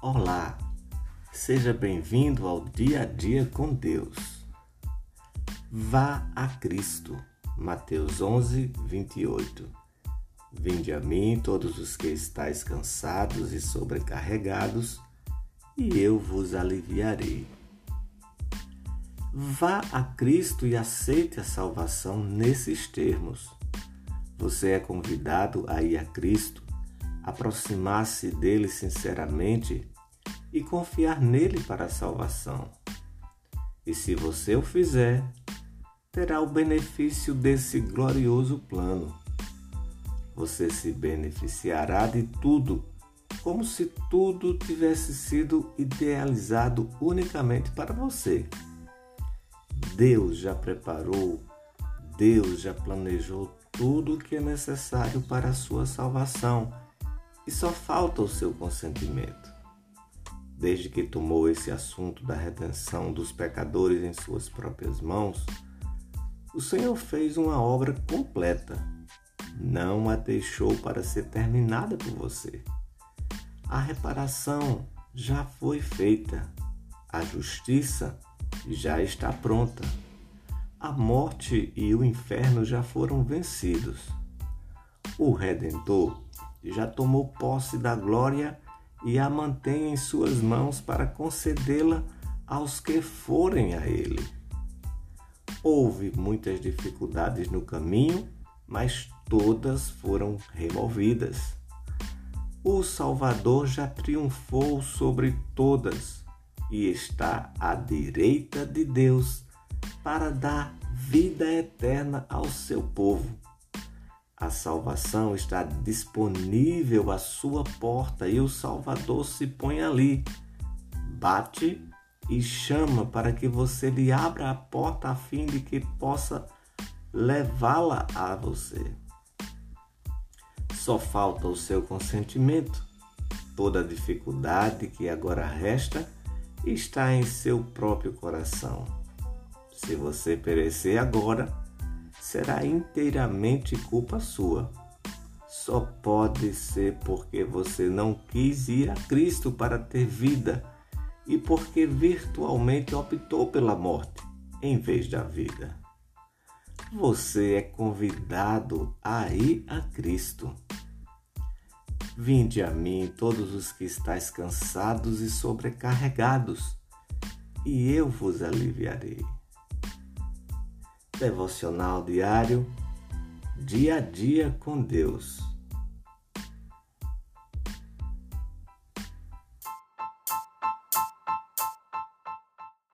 Olá, seja bem-vindo ao Dia a Dia com Deus. Vá a Cristo. Mateus 11, 28. Vinde a mim todos os que estáis cansados e sobrecarregados, e eu vos aliviarei. Vá a Cristo e aceite a salvação nesses termos. Você é convidado a ir a Cristo aproximar-se dele sinceramente e confiar nele para a salvação. E se você o fizer, terá o benefício desse glorioso plano. Você se beneficiará de tudo, como se tudo tivesse sido idealizado unicamente para você. Deus já preparou, Deus já planejou tudo o que é necessário para a sua salvação e só falta o seu consentimento. Desde que tomou esse assunto da redenção dos pecadores em suas próprias mãos, o Senhor fez uma obra completa. Não a deixou para ser terminada por você. A reparação já foi feita. A justiça já está pronta. A morte e o inferno já foram vencidos. O Redentor já tomou posse da glória e a mantém em suas mãos para concedê-la aos que forem a ele. Houve muitas dificuldades no caminho, mas todas foram removidas. O Salvador já triunfou sobre todas e está à direita de Deus para dar vida eterna ao seu povo. A salvação está disponível à sua porta e o Salvador se põe ali. Bate e chama para que você lhe abra a porta a fim de que possa levá-la a você. Só falta o seu consentimento. Toda a dificuldade que agora resta está em seu próprio coração. Se você perecer agora, será inteiramente culpa sua. Só pode ser porque você não quis ir a Cristo para ter vida e porque virtualmente optou pela morte em vez da vida. Você é convidado a ir a Cristo. Vinde a mim todos os que estáis cansados e sobrecarregados, e eu vos aliviarei devocional diário, dia a dia com Deus.